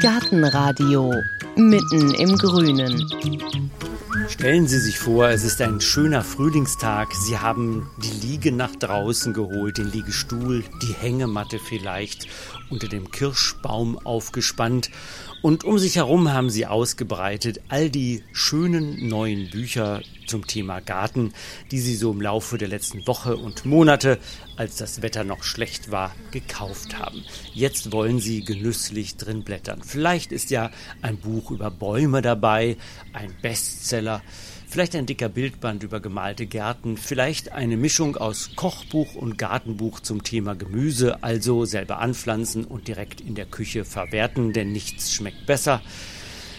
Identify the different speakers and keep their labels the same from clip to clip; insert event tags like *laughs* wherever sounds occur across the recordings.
Speaker 1: Gartenradio mitten im Grünen.
Speaker 2: Stellen Sie sich vor, es ist ein schöner Frühlingstag. Sie haben die Liege nach draußen geholt, den Liegestuhl, die Hängematte vielleicht unter dem Kirschbaum aufgespannt und um sich herum haben sie ausgebreitet all die schönen neuen Bücher zum Thema Garten, die sie so im Laufe der letzten Woche und Monate, als das Wetter noch schlecht war, gekauft haben. Jetzt wollen sie genüsslich drin blättern. Vielleicht ist ja ein Buch über Bäume dabei, ein Bestseller, vielleicht ein dicker Bildband über gemalte Gärten, vielleicht eine Mischung aus Kochbuch und Gartenbuch zum Thema Gemüse, also selber anpflanzen und direkt in der Küche verwerten, denn nichts schmeckt besser.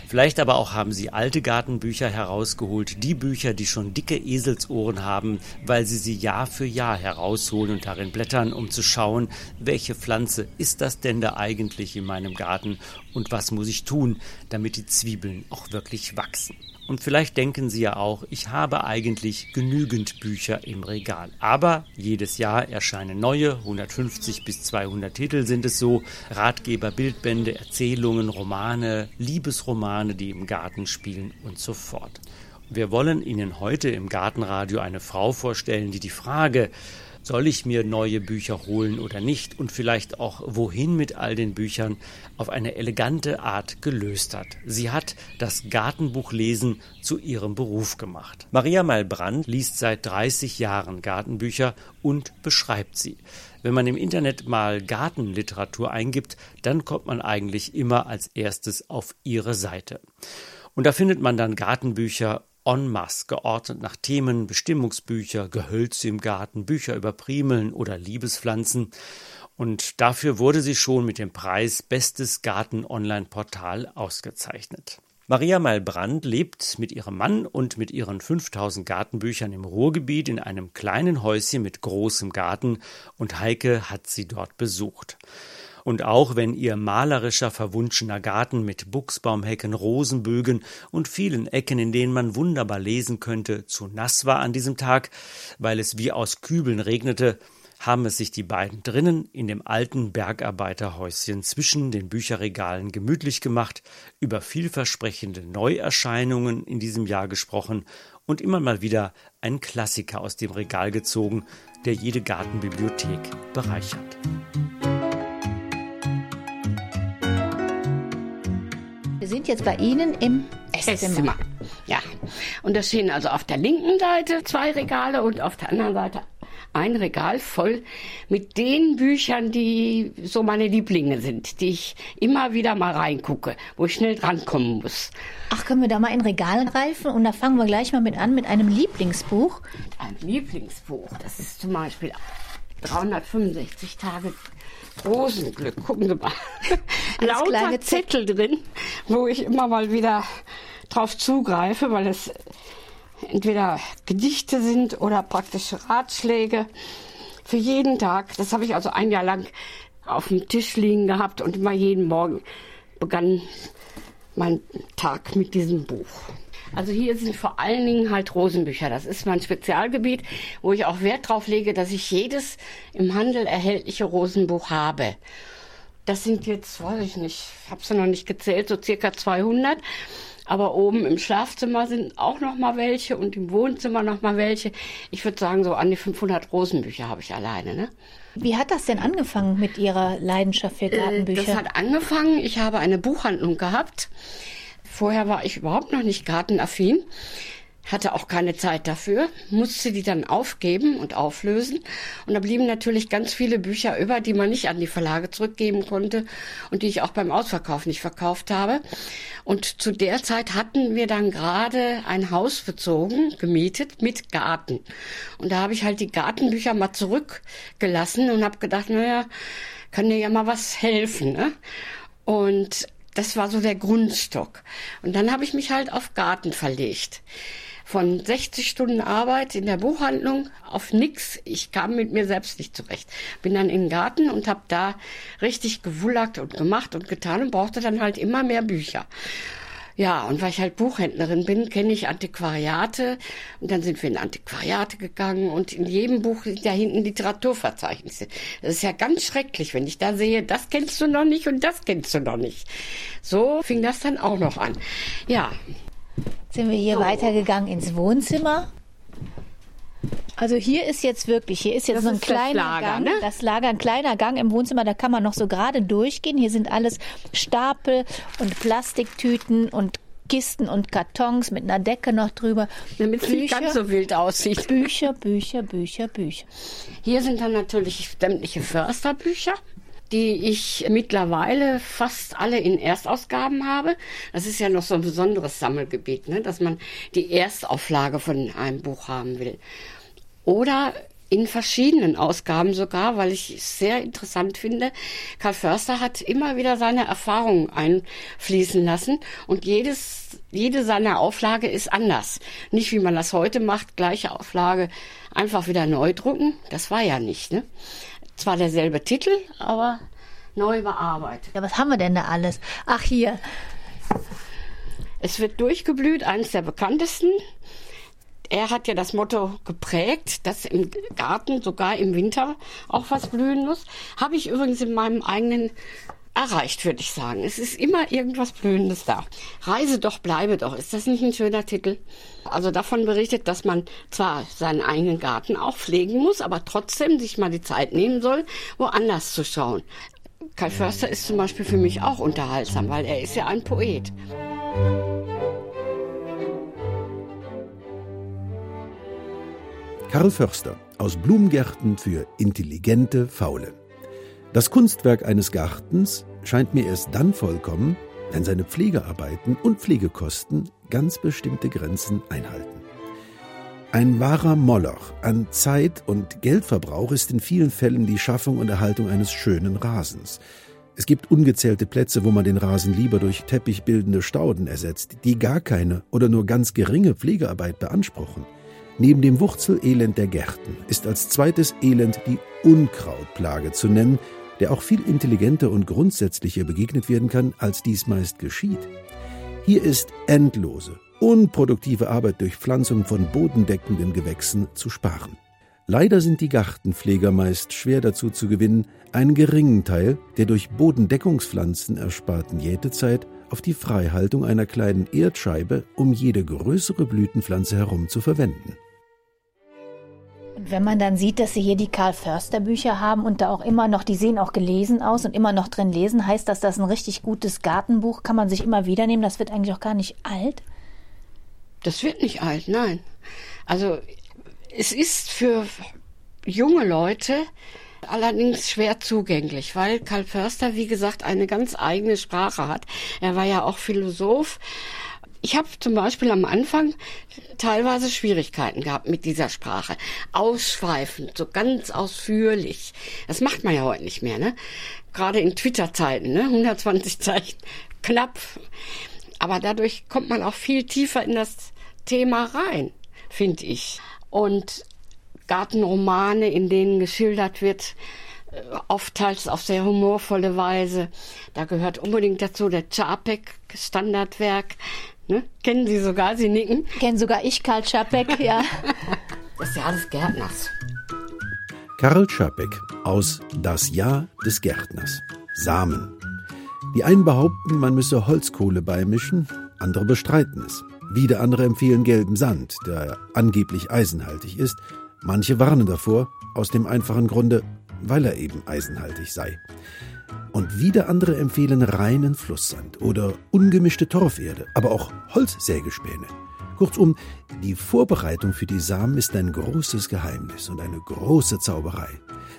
Speaker 2: Vielleicht aber auch haben Sie alte Gartenbücher herausgeholt, die Bücher, die schon dicke Eselsohren haben, weil Sie sie Jahr für Jahr herausholen und darin blättern, um zu schauen, welche Pflanze ist das denn da eigentlich in meinem Garten und was muss ich tun, damit die Zwiebeln auch wirklich wachsen. Und vielleicht denken Sie ja auch, ich habe eigentlich genügend Bücher im Regal. Aber jedes Jahr erscheinen neue, 150 bis 200 Titel sind es so, Ratgeber, Bildbände, Erzählungen, Romane, Liebesromane, die im Garten spielen und so fort. Wir wollen Ihnen heute im Gartenradio eine Frau vorstellen, die die Frage, soll ich mir neue Bücher holen oder nicht und vielleicht auch wohin mit all den Büchern auf eine elegante Art gelöst hat. Sie hat das Gartenbuchlesen zu ihrem Beruf gemacht. Maria Malbrand liest seit 30 Jahren Gartenbücher und beschreibt sie. Wenn man im Internet mal Gartenliteratur eingibt, dann kommt man eigentlich immer als erstes auf ihre Seite. Und da findet man dann Gartenbücher en masse geordnet nach Themen, Bestimmungsbücher, Gehölze im Garten, Bücher über Primeln oder Liebespflanzen. Und dafür wurde sie schon mit dem Preis Bestes Garten-Online-Portal ausgezeichnet. Maria Malbrand lebt mit ihrem Mann und mit ihren 5000 Gartenbüchern im Ruhrgebiet in einem kleinen Häuschen mit großem Garten und Heike hat sie dort besucht. Und auch wenn ihr malerischer, verwunschener Garten mit Buchsbaumhecken, Rosenbögen und vielen Ecken, in denen man wunderbar lesen könnte, zu nass war an diesem Tag, weil es wie aus Kübeln regnete, haben es sich die beiden drinnen in dem alten Bergarbeiterhäuschen zwischen den Bücherregalen gemütlich gemacht, über vielversprechende Neuerscheinungen in diesem Jahr gesprochen und immer mal wieder einen Klassiker aus dem Regal gezogen, der jede Gartenbibliothek bereichert.
Speaker 3: Sind jetzt bei Ihnen im Esszimmer. Esszimmer.
Speaker 4: Ja. Und da stehen also auf der linken Seite zwei Regale und auf der anderen Seite ein Regal voll mit den Büchern, die so meine Lieblinge sind, die ich immer wieder mal reingucke, wo ich schnell drankommen muss.
Speaker 3: Ach, können wir da mal in Regal greifen? Und da fangen wir gleich mal mit an, mit einem Lieblingsbuch.
Speaker 4: Ein Lieblingsbuch, das ist zum Beispiel 365 Tage Rosenglück. Gucken Sie mal. *laughs* Lauter Zettel drin, wo ich immer mal wieder drauf zugreife, weil es entweder Gedichte sind oder praktische Ratschläge für jeden Tag. Das habe ich also ein Jahr lang auf dem Tisch liegen gehabt und immer jeden Morgen begann mein Tag mit diesem Buch. Also hier sind vor allen Dingen halt Rosenbücher. Das ist mein Spezialgebiet, wo ich auch Wert drauf lege, dass ich jedes im Handel erhältliche Rosenbuch habe. Das sind jetzt, weiß ich nicht, habe sie noch nicht gezählt, so circa 200. Aber oben im Schlafzimmer sind auch noch mal welche und im Wohnzimmer noch mal welche. Ich würde sagen, so an die 500 Rosenbücher habe ich alleine. Ne?
Speaker 3: Wie hat das denn angefangen mit Ihrer Leidenschaft für Gartenbücher?
Speaker 4: Das hat angefangen, ich habe eine Buchhandlung gehabt Vorher war ich überhaupt noch nicht gartenaffin, hatte auch keine Zeit dafür, musste die dann aufgeben und auflösen. Und da blieben natürlich ganz viele Bücher über, die man nicht an die Verlage zurückgeben konnte und die ich auch beim Ausverkauf nicht verkauft habe. Und zu der Zeit hatten wir dann gerade ein Haus bezogen, gemietet mit Garten. Und da habe ich halt die Gartenbücher mal zurückgelassen und habe gedacht, naja, kann dir ja mal was helfen. Ne? Und das war so der Grundstock. Und dann habe ich mich halt auf Garten verlegt. Von 60 Stunden Arbeit in der Buchhandlung auf nix. Ich kam mit mir selbst nicht zurecht. Bin dann in den Garten und habe da richtig gewullert und gemacht und getan und brauchte dann halt immer mehr Bücher. Ja, und weil ich halt Buchhändlerin bin, kenne ich Antiquariate. Und dann sind wir in Antiquariate gegangen und in jedem Buch sind da hinten Literaturverzeichnisse. Das ist ja ganz schrecklich, wenn ich da sehe, das kennst du noch nicht und das kennst du noch nicht. So fing das dann auch noch an. Ja.
Speaker 3: Sind wir hier so. weitergegangen ins Wohnzimmer? Also hier ist jetzt wirklich, hier ist jetzt das so ein kleiner Lager, Gang, ne? das Lager, ein kleiner Gang im Wohnzimmer, da kann man noch so gerade durchgehen. Hier sind alles Stapel und Plastiktüten und Kisten und Kartons mit einer Decke noch drüber.
Speaker 4: Damit es nicht ganz so wild aussieht.
Speaker 3: Bücher, Bücher, Bücher, Bücher.
Speaker 4: Hier sind dann natürlich sämtliche Försterbücher die ich mittlerweile fast alle in Erstausgaben habe. Das ist ja noch so ein besonderes Sammelgebiet, ne? dass man die Erstauflage von einem Buch haben will. Oder in verschiedenen Ausgaben sogar, weil ich es sehr interessant finde. Karl Förster hat immer wieder seine Erfahrungen einfließen lassen und jedes, jede seiner Auflage ist anders. Nicht wie man das heute macht, gleiche Auflage einfach wieder neu drucken. Das war ja nicht, ne? Zwar derselbe Titel, aber neu bearbeitet.
Speaker 3: Ja, was haben wir denn da alles? Ach, hier.
Speaker 4: Es wird durchgeblüht, eines der bekanntesten. Er hat ja das Motto geprägt, dass im Garten sogar im Winter auch was blühen muss. Habe ich übrigens in meinem eigenen erreicht, würde ich sagen. Es ist immer irgendwas Blühendes da. Reise doch, bleibe doch. Ist das nicht ein schöner Titel? Also davon berichtet, dass man zwar seinen eigenen Garten auch pflegen muss, aber trotzdem sich mal die Zeit nehmen soll, woanders zu schauen. Karl Förster ist zum Beispiel für mich auch unterhaltsam, weil er ist ja ein Poet.
Speaker 5: Karl Förster aus Blumengärten für intelligente Faule. Das Kunstwerk eines Gartens scheint mir erst dann vollkommen, wenn seine Pflegearbeiten und Pflegekosten ganz bestimmte Grenzen einhalten. Ein wahrer Moloch an Zeit- und Geldverbrauch ist in vielen Fällen die Schaffung und Erhaltung eines schönen Rasens. Es gibt ungezählte Plätze, wo man den Rasen lieber durch teppichbildende Stauden ersetzt, die gar keine oder nur ganz geringe Pflegearbeit beanspruchen. Neben dem Wurzelelend der Gärten ist als zweites Elend die Unkrautplage zu nennen, der auch viel intelligenter und grundsätzlicher begegnet werden kann, als dies meist geschieht. Hier ist endlose, unproduktive Arbeit durch Pflanzung von bodendeckenden Gewächsen zu sparen. Leider sind die Gartenpfleger meist schwer dazu zu gewinnen, einen geringen Teil der durch Bodendeckungspflanzen ersparten Jätezeit auf die Freihaltung einer kleinen Erdscheibe um jede größere Blütenpflanze herum zu verwenden.
Speaker 3: Wenn man dann sieht, dass sie hier die Karl Förster Bücher haben und da auch immer noch, die sehen auch gelesen aus und immer noch drin lesen, heißt das, das ist ein richtig gutes Gartenbuch, kann man sich immer wieder nehmen, das wird eigentlich auch gar nicht alt?
Speaker 4: Das wird nicht alt, nein. Also es ist für junge Leute allerdings schwer zugänglich, weil Karl Förster, wie gesagt, eine ganz eigene Sprache hat. Er war ja auch Philosoph ich habe zum Beispiel am Anfang teilweise Schwierigkeiten gehabt mit dieser Sprache. Ausschweifend, so ganz ausführlich. Das macht man ja heute nicht mehr, ne? Gerade in Twitter-Zeiten, ne? 120 *laughs* Zeichen, knapp. Aber dadurch kommt man auch viel tiefer in das Thema rein, finde ich. Und Gartenromane, in denen geschildert wird, äh, oftmals auf sehr humorvolle Weise. Da gehört unbedingt dazu der Čapek Standardwerk Ne? Kennen Sie sogar, Sie nicken?
Speaker 3: Kennen sogar ich Karl Czapek, *laughs* ja.
Speaker 4: das ist ja alles Gärtners.
Speaker 5: Karl Czapek aus Das Jahr des Gärtners. Samen. Die einen behaupten, man müsse Holzkohle beimischen, andere bestreiten es. Wieder andere empfehlen gelben Sand, der angeblich eisenhaltig ist. Manche warnen davor, aus dem einfachen Grunde, weil er eben eisenhaltig sei. Und wieder andere empfehlen reinen Flusssand oder ungemischte Torferde, aber auch Holzsägespäne. Kurzum, die Vorbereitung für die Samen ist ein großes Geheimnis und eine große Zauberei.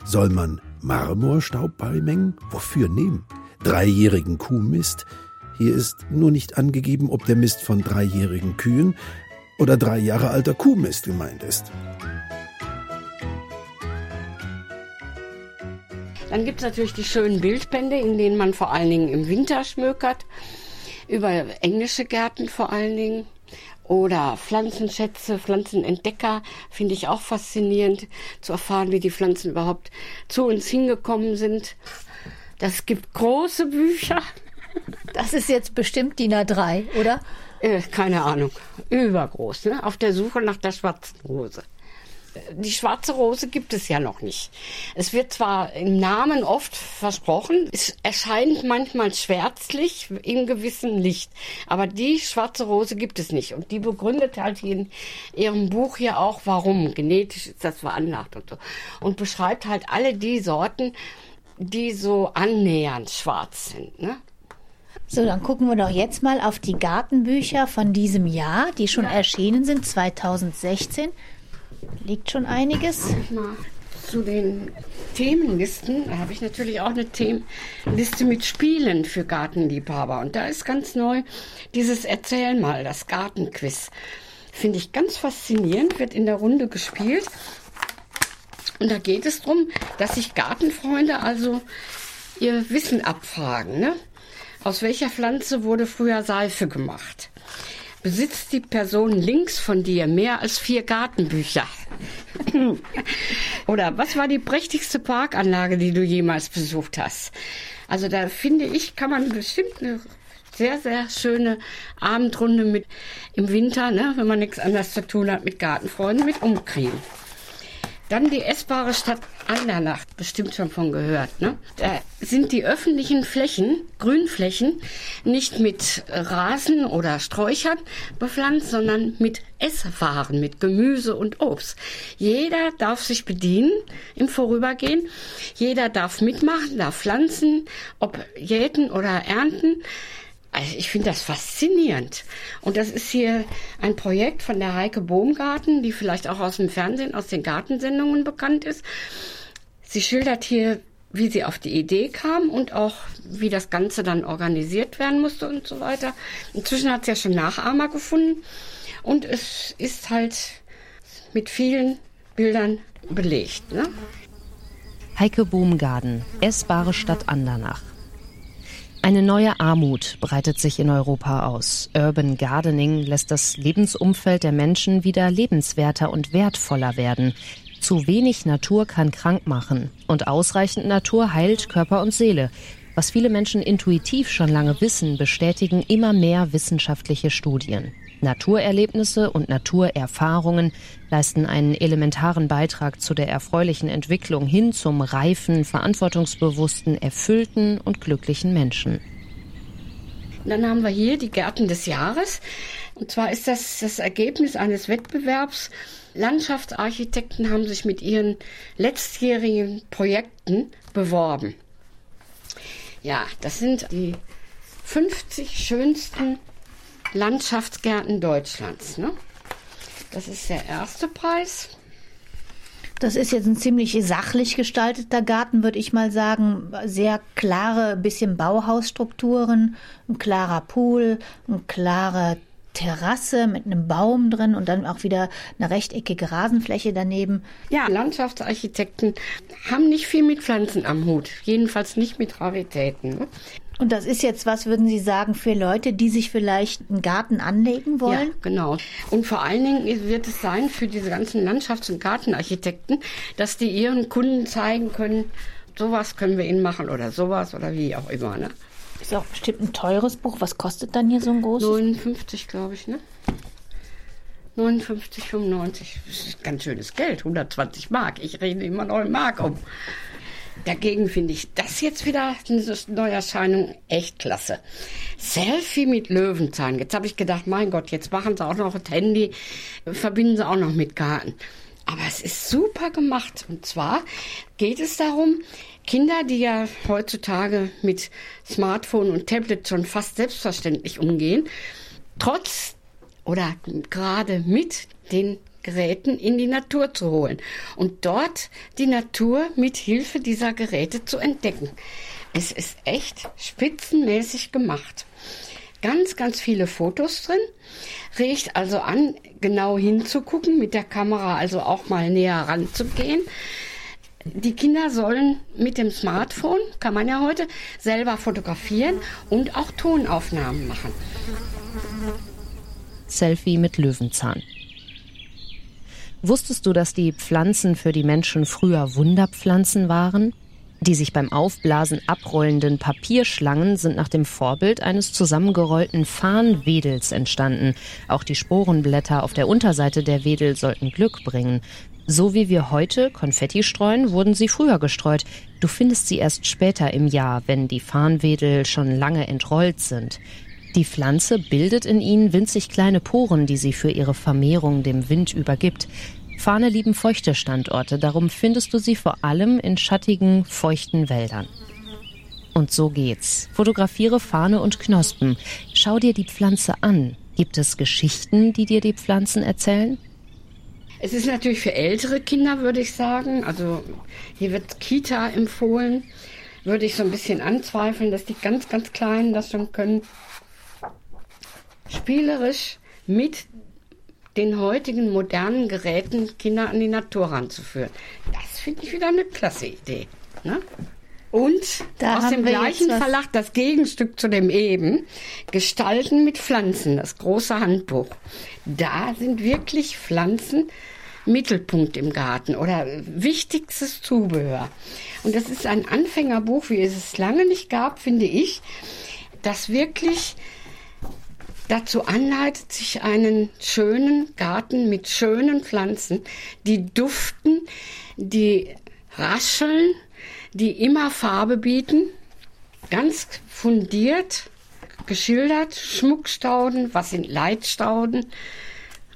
Speaker 5: Soll man Marmorstaub beimengen? Wofür nehmen? Dreijährigen Kuhmist? Hier ist nur nicht angegeben, ob der Mist von dreijährigen Kühen oder drei Jahre alter Kuhmist gemeint ist.
Speaker 4: Dann gibt es natürlich die schönen Bildbände, in denen man vor allen Dingen im Winter schmökert, über englische Gärten vor allen Dingen. Oder Pflanzenschätze, Pflanzenentdecker finde ich auch faszinierend zu erfahren, wie die Pflanzen überhaupt zu uns hingekommen sind. Das gibt große Bücher.
Speaker 3: Das ist jetzt bestimmt DIN A3, oder?
Speaker 4: Äh, keine Ahnung. Übergroß, ne? Auf der Suche nach der schwarzen Rose die schwarze Rose gibt es ja noch nicht. Es wird zwar im Namen oft versprochen, es erscheint manchmal schwärzlich in gewissem Licht, aber die schwarze Rose gibt es nicht. Und die begründet halt in ihrem Buch hier auch, warum. Genetisch ist das veranlagt und so. Und beschreibt halt alle die Sorten, die so annähernd schwarz sind. Ne?
Speaker 3: So, dann gucken wir doch jetzt mal auf die Gartenbücher von diesem Jahr, die schon erschienen sind, 2016 liegt schon einiges.
Speaker 4: Zu den Themenlisten da habe ich natürlich auch eine Themenliste mit Spielen für Gartenliebhaber. Und da ist ganz neu dieses Erzähl mal, das Gartenquiz. Finde ich ganz faszinierend, wird in der Runde gespielt. Und da geht es darum, dass sich Gartenfreunde also ihr Wissen abfragen. Ne? Aus welcher Pflanze wurde früher Seife gemacht? Besitzt die Person links von dir mehr als vier Gartenbücher? Oder was war die prächtigste Parkanlage, die du jemals besucht hast? Also da finde ich, kann man bestimmt eine sehr, sehr schöne Abendrunde mit im Winter, ne, wenn man nichts anderes zu tun hat, mit Gartenfreunden mit umkriegen. Dann die essbare Stadt Andernach, bestimmt schon von gehört. Ne? Da sind die öffentlichen Flächen, Grünflächen, nicht mit Rasen oder Sträuchern bepflanzt, sondern mit Esswaren, mit Gemüse und Obst. Jeder darf sich bedienen im Vorübergehen. Jeder darf mitmachen, darf pflanzen, ob jäten oder ernten. Also ich finde das faszinierend. Und das ist hier ein Projekt von der Heike Bohmgarten, die vielleicht auch aus dem Fernsehen, aus den Gartensendungen bekannt ist. Sie schildert hier, wie sie auf die Idee kam und auch wie das Ganze dann organisiert werden musste und so weiter. Inzwischen hat sie ja schon Nachahmer gefunden und es ist halt mit vielen Bildern belegt. Ne?
Speaker 1: Heike Bohmgarten, essbare Stadt Andernach. Eine neue Armut breitet sich in Europa aus. Urban Gardening lässt das Lebensumfeld der Menschen wieder lebenswerter und wertvoller werden. Zu wenig Natur kann krank machen und ausreichend Natur heilt Körper und Seele. Was viele Menschen intuitiv schon lange wissen, bestätigen immer mehr wissenschaftliche Studien. Naturerlebnisse und Naturerfahrungen leisten einen elementaren Beitrag zu der erfreulichen Entwicklung hin zum reifen, verantwortungsbewussten, erfüllten und glücklichen Menschen.
Speaker 4: Dann haben wir hier die Gärten des Jahres. Und zwar ist das das Ergebnis eines Wettbewerbs. Landschaftsarchitekten haben sich mit ihren letztjährigen Projekten beworben. Ja, das sind die 50 schönsten Landschaftsgärten Deutschlands. Ne? Das ist der erste Preis.
Speaker 3: Das ist jetzt ein ziemlich sachlich gestalteter Garten, würde ich mal sagen. Sehr klare, bisschen Bauhausstrukturen, ein klarer Pool, eine klare Terrasse mit einem Baum drin und dann auch wieder eine rechteckige Rasenfläche daneben.
Speaker 4: Ja, Landschaftsarchitekten haben nicht viel mit Pflanzen am Hut, jedenfalls nicht mit Raritäten. Ne?
Speaker 3: Und das ist jetzt, was würden Sie sagen, für Leute, die sich vielleicht einen Garten anlegen wollen? Ja,
Speaker 4: genau. Und vor allen Dingen wird es sein für diese ganzen Landschafts- und Gartenarchitekten, dass die ihren Kunden zeigen können, sowas können wir ihnen machen oder sowas oder wie auch immer. Ne?
Speaker 3: Ist auch bestimmt ein teures Buch. Was kostet dann hier so ein großes?
Speaker 4: 59, glaube ich, ne? 59, 95. Das ist ganz schönes Geld, 120 Mark. Ich rede immer noch in Mark um. Dagegen finde ich das jetzt wieder eine Neuerscheinung echt klasse. Selfie mit Löwenzahn. Jetzt habe ich gedacht, mein Gott, jetzt machen sie auch noch das Handy, verbinden sie auch noch mit Garten. Aber es ist super gemacht. Und zwar geht es darum, Kinder, die ja heutzutage mit Smartphone und Tablet schon fast selbstverständlich umgehen, trotz oder gerade mit den Geräten in die Natur zu holen und dort die Natur mit Hilfe dieser Geräte zu entdecken. Es ist echt spitzenmäßig gemacht. Ganz, ganz viele Fotos drin. Regt also an, genau hinzugucken, mit der Kamera also auch mal näher ranzugehen. Die Kinder sollen mit dem Smartphone, kann man ja heute, selber fotografieren und auch Tonaufnahmen machen.
Speaker 1: Selfie mit Löwenzahn. Wusstest du, dass die Pflanzen für die Menschen früher Wunderpflanzen waren? Die sich beim Aufblasen abrollenden Papierschlangen sind nach dem Vorbild eines zusammengerollten Farnwedels entstanden. Auch die Sporenblätter auf der Unterseite der Wedel sollten Glück bringen. So wie wir heute Konfetti streuen, wurden sie früher gestreut. Du findest sie erst später im Jahr, wenn die Farnwedel schon lange entrollt sind. Die Pflanze bildet in ihnen winzig kleine Poren, die sie für ihre Vermehrung dem Wind übergibt. Fahne lieben feuchte Standorte, darum findest du sie vor allem in schattigen, feuchten Wäldern. Und so geht's. Fotografiere Fahne und Knospen. Schau dir die Pflanze an. Gibt es Geschichten, die dir die Pflanzen erzählen?
Speaker 4: Es ist natürlich für ältere Kinder, würde ich sagen. Also hier wird Kita empfohlen. Würde ich so ein bisschen anzweifeln, dass die ganz, ganz Kleinen das schon können. Spielerisch mit den heutigen modernen Geräten Kinder an die Natur ranzuführen. Das finde ich wieder eine klasse Idee. Ne? Und da aus dem gleichen Verlag das Gegenstück zu dem eben, Gestalten mit Pflanzen, das große Handbuch. Da sind wirklich Pflanzen Mittelpunkt im Garten oder wichtigstes Zubehör. Und das ist ein Anfängerbuch, wie es es lange nicht gab, finde ich, das wirklich dazu anleitet, sich einen schönen Garten mit schönen Pflanzen, die duften, die rascheln, die immer Farbe bieten, ganz fundiert geschildert, Schmuckstauden, was sind Leitstauden.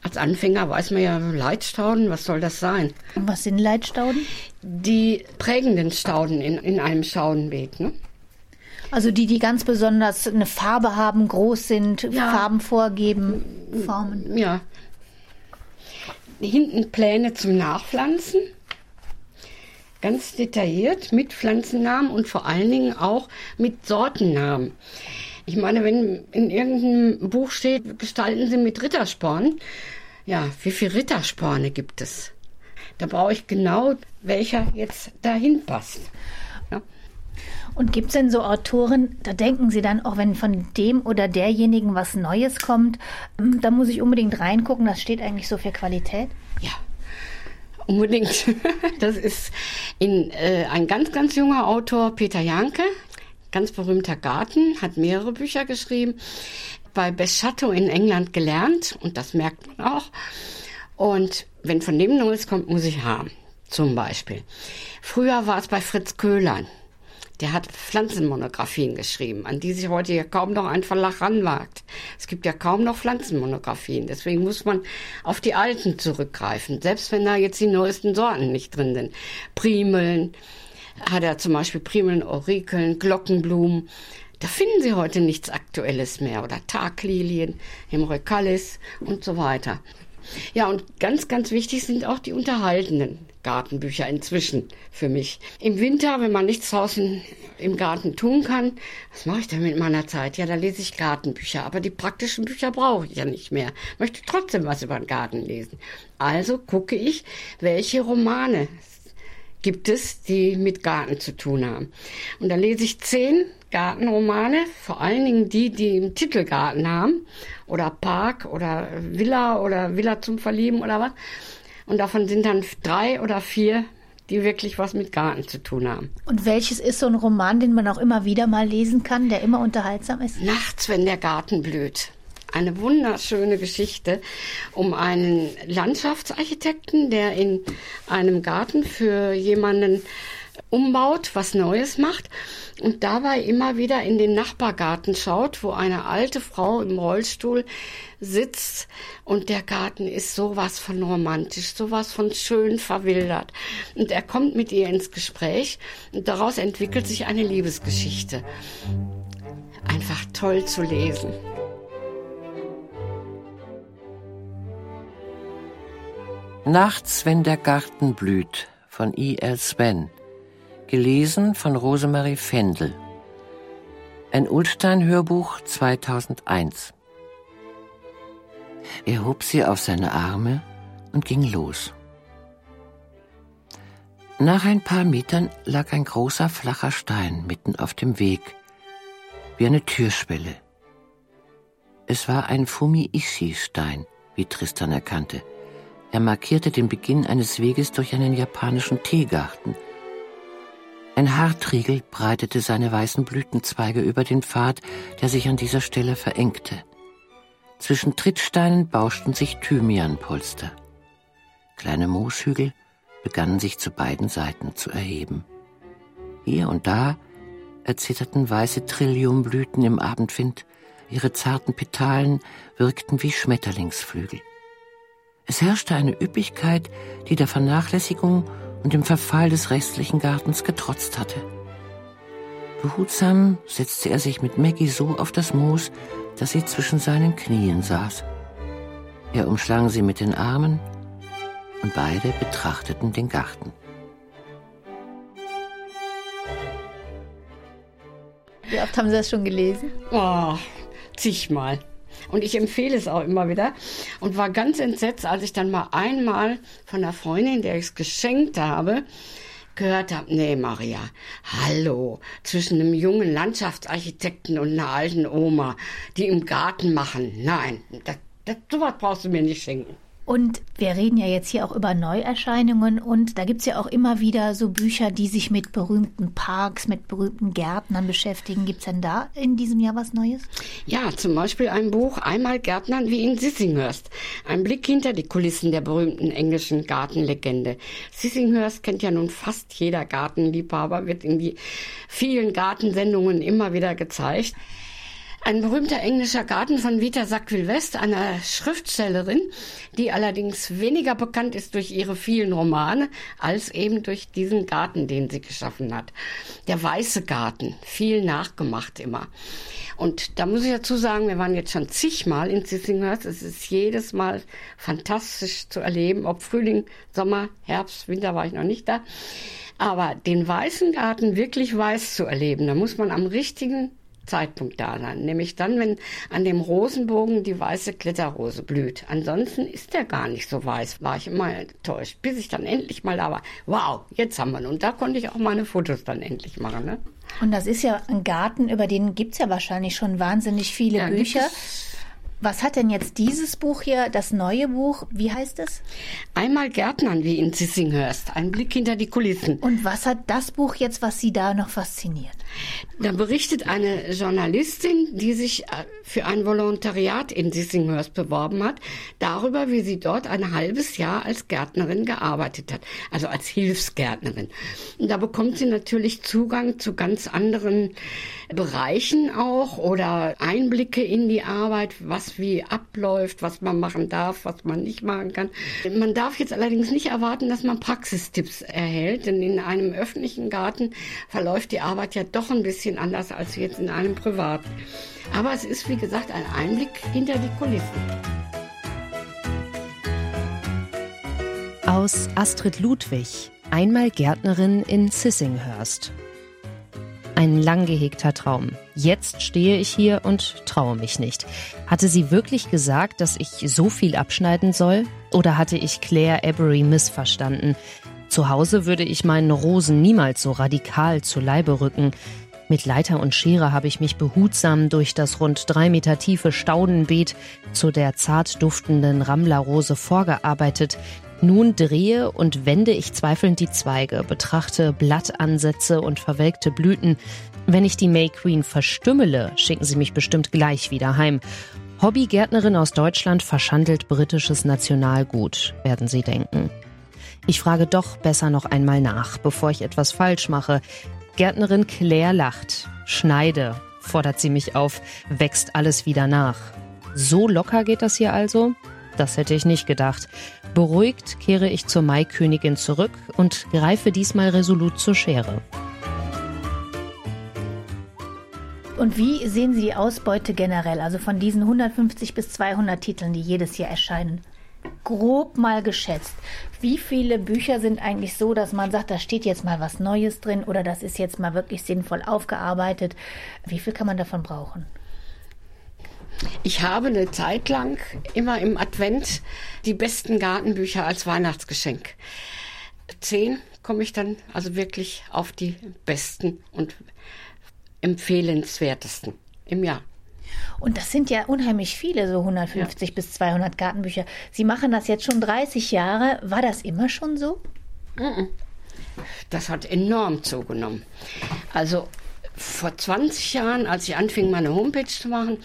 Speaker 4: Als Anfänger weiß man ja, Leitstauden, was soll das sein?
Speaker 3: Was sind Leitstauden?
Speaker 4: Die prägenden Stauden in, in einem Staudenbeet. Ne?
Speaker 3: Also die, die ganz besonders eine Farbe haben, groß sind, ja. Farben vorgeben, Formen.
Speaker 4: Ja. Hinten Pläne zum Nachpflanzen. Ganz detailliert mit Pflanzennamen und vor allen Dingen auch mit Sortennamen. Ich meine, wenn in irgendeinem Buch steht, gestalten Sie mit Rittersporn. Ja, wie viele Rittersporne gibt es? Da brauche ich genau, welcher jetzt dahin passt.
Speaker 3: Und gibt es denn so Autoren, da denken Sie dann auch, wenn von dem oder derjenigen was Neues kommt, hm, da muss ich unbedingt reingucken, das steht eigentlich so für Qualität?
Speaker 4: Ja, unbedingt. *laughs* Das ist in, äh, ein ganz, ganz junger Autor, Peter Janke, ganz berühmter Garten, hat mehrere Bücher geschrieben, bei Beschatto in England gelernt und das merkt man auch. Und wenn von dem Neues kommt, muss ich haben. Zum Beispiel. Früher war es bei Fritz Köhlern der hat Pflanzenmonographien geschrieben, an die sich heute ja kaum noch ein Verlag ranwagt. Es gibt ja kaum noch Pflanzenmonographien. Deswegen muss man auf die alten zurückgreifen, selbst wenn da jetzt die neuesten Sorten nicht drin sind. Primeln hat er zum Beispiel Primeln, Aurikeln, Glockenblumen. Da finden Sie heute nichts Aktuelles mehr. Oder Taglilien, Hemorrhoicalis und so weiter. Ja, und ganz, ganz wichtig sind auch die unterhaltenden Gartenbücher inzwischen für mich. Im Winter, wenn man nichts draußen im Garten tun kann, was mache ich denn mit meiner Zeit? Ja, da lese ich Gartenbücher, aber die praktischen Bücher brauche ich ja nicht mehr. Möchte trotzdem was über den Garten lesen. Also gucke ich, welche Romane gibt es, die mit Garten zu tun haben. Und da lese ich zehn Gartenromane, vor allen Dingen die, die im Titel Garten haben oder Park oder Villa oder Villa zum Verlieben oder was. Und davon sind dann drei oder vier, die wirklich was mit Garten zu tun haben.
Speaker 3: Und welches ist so ein Roman, den man auch immer wieder mal lesen kann, der immer unterhaltsam ist?
Speaker 4: Nachts, wenn der Garten blüht. Eine wunderschöne Geschichte um einen Landschaftsarchitekten, der in einem Garten für jemanden umbaut, was Neues macht und dabei immer wieder in den Nachbargarten schaut, wo eine alte Frau im Rollstuhl sitzt und der Garten ist sowas von romantisch, sowas von schön verwildert. Und er kommt mit ihr ins Gespräch und daraus entwickelt sich eine Liebesgeschichte. Einfach toll zu lesen.
Speaker 6: Nachts, wenn der Garten blüht von I. L. Sven gelesen von Rosemarie Fendel. Ein Ulstein-Hörbuch 2001. Er hob sie auf seine Arme und ging los. Nach ein paar Metern lag ein großer flacher Stein mitten auf dem Weg, wie eine Türschwelle. Es war ein Fumi-Ishi-Stein, wie Tristan erkannte. Er markierte den Beginn eines Weges durch einen japanischen Teegarten – Ein Hartriegel breitete seine weißen Blütenzweige über den Pfad, der sich an dieser Stelle verengte. Zwischen Trittsteinen bauschten sich Thymianpolster. Kleine Mooshügel begannen sich zu beiden Seiten zu erheben. Hier und da erzitterten weiße Trilliumblüten im Abendwind, ihre zarten Petalen wirkten wie Schmetterlingsflügel. Es herrschte eine Üppigkeit, die der Vernachlässigung und dem Verfall des restlichen Gartens getrotzt hatte. Behutsam setzte er sich mit Maggie so auf das Moos, dass sie zwischen seinen Knien saß. Er umschlang sie mit den Armen und beide betrachteten den Garten.
Speaker 3: Wie oft haben Sie das schon gelesen?
Speaker 4: Oh, zigmal. Und ich empfehle es auch immer wieder. Und war ganz entsetzt, als ich dann mal einmal von einer Freundin, der ich es geschenkt habe, gehört habe, nee, Maria, hallo, zwischen einem jungen Landschaftsarchitekten und einer alten Oma, die im Garten machen. Nein, das, das, sowas brauchst du mir nicht schenken.
Speaker 3: Und wir reden ja jetzt hier auch über Neuerscheinungen und da gibt es ja auch immer wieder so Bücher, die sich mit berühmten Parks, mit berühmten Gärtnern beschäftigen. Gibt es denn da in diesem Jahr was Neues?
Speaker 4: Ja, zum Beispiel ein Buch Einmal Gärtnern wie in Sissinghurst. Ein Blick hinter die Kulissen der berühmten englischen Gartenlegende. Sissinghurst kennt ja nun fast jeder Gartenliebhaber, wird in die vielen Gartensendungen immer wieder gezeigt. Ein berühmter englischer Garten von Vita Sackville West, einer Schriftstellerin, die allerdings weniger bekannt ist durch ihre vielen Romane, als eben durch diesen Garten, den sie geschaffen hat. Der Weiße Garten, viel nachgemacht immer. Und da muss ich dazu sagen, wir waren jetzt schon zigmal in Sissinghurst. Es ist jedes Mal fantastisch zu erleben, ob Frühling, Sommer, Herbst, Winter war ich noch nicht da. Aber den Weißen Garten wirklich weiß zu erleben, da muss man am richtigen Zeitpunkt da sein, nämlich dann, wenn an dem Rosenbogen die weiße Kletterrose blüht. Ansonsten ist der gar nicht so weiß, war ich immer enttäuscht, bis ich dann endlich mal da war. Wow, jetzt haben wir ihn. Und da konnte ich auch meine Fotos dann endlich machen. Ne?
Speaker 3: Und das ist ja ein Garten, über den gibt es ja wahrscheinlich schon wahnsinnig viele ja, Bücher. Was hat denn jetzt dieses Buch hier, das neue Buch, wie heißt es?
Speaker 4: Einmal Gärtnern wie in Sissinghurst, ein Blick hinter die Kulissen.
Speaker 3: Und was hat das Buch jetzt, was Sie da noch fasziniert?
Speaker 4: Da berichtet eine Journalistin, die sich äh, für ein Volontariat in Sissinghurst beworben hat, darüber, wie sie dort ein halbes Jahr als Gärtnerin gearbeitet hat, also als Hilfsgärtnerin. Und da bekommt sie natürlich Zugang zu ganz anderen Bereichen auch oder Einblicke in die Arbeit, was wie abläuft, was man machen darf, was man nicht machen kann. Man darf jetzt allerdings nicht erwarten, dass man Praxistipps erhält, denn in einem öffentlichen Garten verläuft die Arbeit ja doch ein bisschen anders als jetzt in einem privaten. Aber es ist, wie gesagt, ein Einblick hinter die Kulissen.
Speaker 1: Aus Astrid Ludwig, einmal Gärtnerin in Sissinghurst. Ein lang gehegter Traum. Jetzt stehe ich hier und traue mich nicht. Hatte sie wirklich gesagt, dass ich so viel abschneiden soll? Oder hatte ich Claire Avery missverstanden? Zu Hause würde ich meinen Rosen niemals so radikal zu Leibe rücken. Mit Leiter und Schere habe ich mich behutsam durch das rund drei Meter tiefe Staudenbeet zu der zart duftenden Rammlerrose vorgearbeitet. Nun drehe und wende ich zweifelnd die Zweige, betrachte Blattansätze und verwelkte Blüten. Wenn ich die May Queen verstümmele, schicken sie mich bestimmt gleich wieder heim. Hobbygärtnerin aus Deutschland verschandelt britisches Nationalgut, werden Sie denken. Ich frage doch besser noch einmal nach, bevor ich etwas falsch mache. Gärtnerin Claire lacht. Schneide, fordert sie mich auf, wächst alles wieder nach. So locker geht das hier also? Das hätte ich nicht gedacht. Beruhigt kehre ich zur Maikönigin zurück und greife diesmal resolut zur Schere.
Speaker 3: Und wie sehen Sie die Ausbeute generell, also von diesen 150 bis 200 Titeln, die jedes Jahr erscheinen? grob mal geschätzt, wie viele Bücher sind eigentlich so, dass man sagt, da steht jetzt mal was Neues drin oder das ist jetzt mal wirklich sinnvoll aufgearbeitet? Wie viel kann man davon brauchen?
Speaker 4: Ich habe eine Zeit lang immer im Advent die besten Gartenbücher als Weihnachtsgeschenk. Zehn komme ich dann also wirklich auf die besten und empfehlenswertesten im Jahr.
Speaker 3: Und das sind ja unheimlich viele, so 150 ja. bis 200 Gartenbücher. Sie machen das jetzt schon 30 Jahre. War das immer schon so?
Speaker 4: Das hat enorm zugenommen. Also vor 20 Jahren, als ich anfing, meine Homepage zu machen,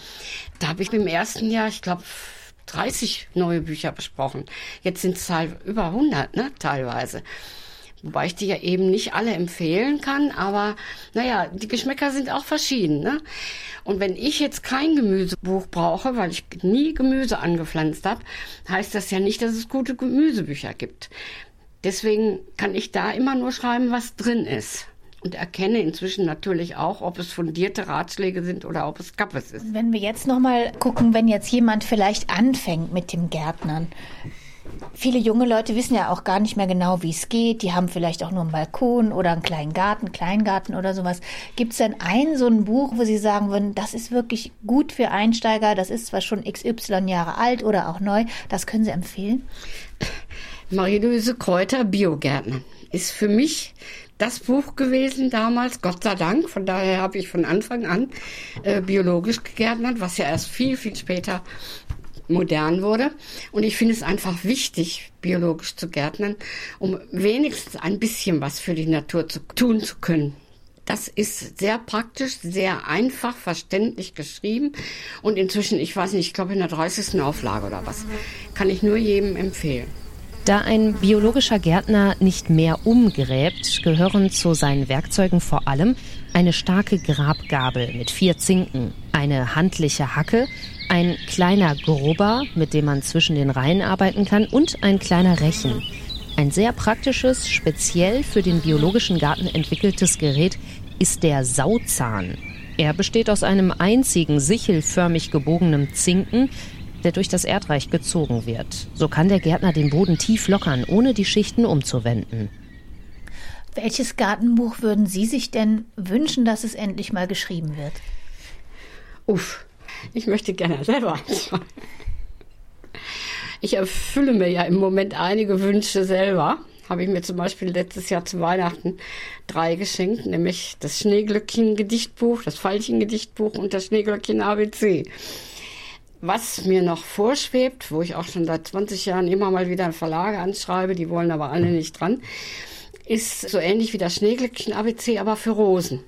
Speaker 4: da habe ich im ersten Jahr, ich glaube, 30 neue Bücher besprochen. Jetzt sind es über 100, ne, teilweise. Wobei ich die ja eben nicht alle empfehlen kann, aber naja, die Geschmäcker sind auch verschieden. Ne? Und wenn ich jetzt kein Gemüsebuch brauche, weil ich nie Gemüse angepflanzt habe, heißt das ja nicht, dass es gute Gemüsebücher gibt. Deswegen kann ich da immer nur schreiben, was drin ist und erkenne inzwischen natürlich auch, ob es fundierte Ratschläge sind oder ob es Kappes ist.
Speaker 3: Wenn wir jetzt noch mal gucken, wenn jetzt jemand vielleicht anfängt mit dem Gärtnern. Viele junge Leute wissen ja auch gar nicht mehr genau, wie es geht. Die haben vielleicht auch nur einen Balkon oder einen kleinen Garten, Kleingarten oder sowas. Gibt es denn ein so ein Buch, wo Sie sagen würden, das ist wirklich gut für Einsteiger, das ist zwar schon XY Jahre alt oder auch neu, das können Sie empfehlen?
Speaker 4: Marie-Louise Kräuter, Biogärtner, ist für mich das Buch gewesen damals, Gott sei Dank. Von daher habe ich von Anfang an äh, biologisch gegärtnert, was ja erst viel, viel später modern wurde. Und ich finde es einfach wichtig, biologisch zu gärtnern, um wenigstens ein bisschen was für die Natur zu tun zu können. Das ist sehr praktisch, sehr einfach, verständlich geschrieben und inzwischen, ich weiß nicht, ich glaube in der 30. Auflage oder was, kann ich nur jedem empfehlen.
Speaker 1: Da ein biologischer Gärtner nicht mehr umgräbt, gehören zu seinen Werkzeugen vor allem eine starke Grabgabel mit vier Zinken, eine handliche Hacke, ein kleiner Grubber, mit dem man zwischen den Reihen arbeiten kann, und ein kleiner Rechen. Ein sehr praktisches, speziell für den biologischen Garten entwickeltes Gerät ist der Sauzahn. Er besteht aus einem einzigen sichelförmig gebogenen Zinken, der durch das Erdreich gezogen wird. So kann der Gärtner den Boden tief lockern, ohne die Schichten umzuwenden.
Speaker 3: Welches Gartenbuch würden Sie sich denn wünschen, dass es endlich mal geschrieben wird?
Speaker 4: Uff, ich möchte gerne selber anfangen. Ich erfülle mir ja im Moment einige Wünsche selber. Habe ich mir zum Beispiel letztes Jahr zu Weihnachten drei geschenkt, nämlich das Schneeglöckchen-Gedichtbuch, das Veilchen-Gedichtbuch und das Schneeglöckchen ABC. Was mir noch vorschwebt, wo ich auch schon seit 20 Jahren immer mal wieder Verlage anschreibe, die wollen aber alle nicht dran, ist so ähnlich wie das Schneeglöckchen ABC, aber für Rosen.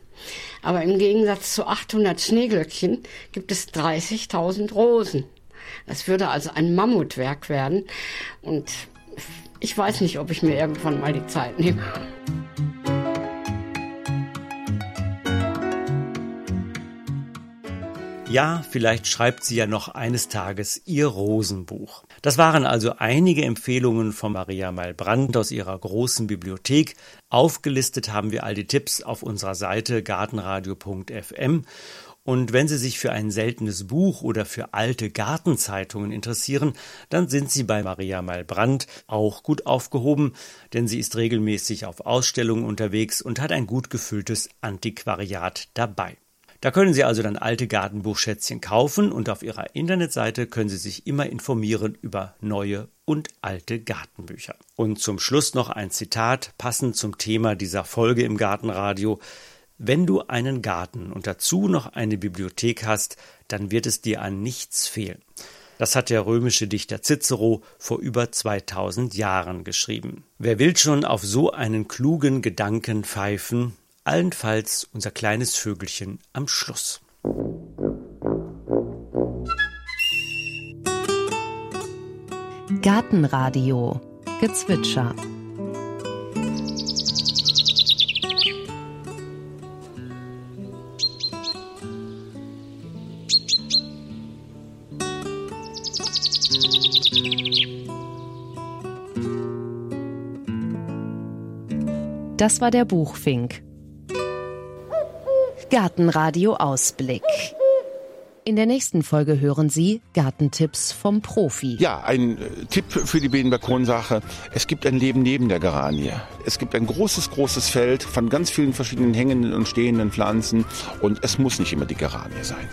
Speaker 4: Aber im Gegensatz zu 800 Schneeglöckchen gibt es 30.000 Rosen. Das würde also ein Mammutwerk werden. Und ich weiß nicht, ob ich mir irgendwann mal die Zeit nehme.
Speaker 2: Ja, vielleicht schreibt sie ja noch eines Tages ihr Rosenbuch. Das waren also einige Empfehlungen von Maria Malbrand aus ihrer großen Bibliothek. Aufgelistet haben wir all die Tipps auf unserer Seite gartenradio.fm. Und wenn Sie sich für ein seltenes Buch oder für alte Gartenzeitungen interessieren, dann sind Sie bei Maria Malbrand auch gut aufgehoben, denn sie ist regelmäßig auf Ausstellungen unterwegs und hat ein gut gefülltes Antiquariat dabei. Da können Sie also dann alte Gartenbuchschätzchen kaufen und auf Ihrer Internetseite können Sie sich immer informieren über neue und alte Gartenbücher. Und zum Schluss noch ein Zitat passend zum Thema dieser Folge im Gartenradio. Wenn du einen Garten und dazu noch eine Bibliothek hast, dann wird es dir an nichts fehlen. Das hat der römische Dichter Cicero vor über 2000 Jahren geschrieben. Wer will schon auf so einen klugen Gedanken pfeifen, allenfalls unser kleines Vögelchen am Schluss.
Speaker 1: Gartenradio Gezwitscher Das war der Buchfink. Gartenradio Ausblick. In der nächsten Folge hören Sie Gartentipps vom Profi.
Speaker 7: Ja, ein äh, Tipp für die Bedenbalkonsache. Es gibt ein Leben neben der Geranie. Es gibt ein großes, großes Feld von ganz vielen verschiedenen hängenden und stehenden Pflanzen und es muss nicht immer die Geranie sein.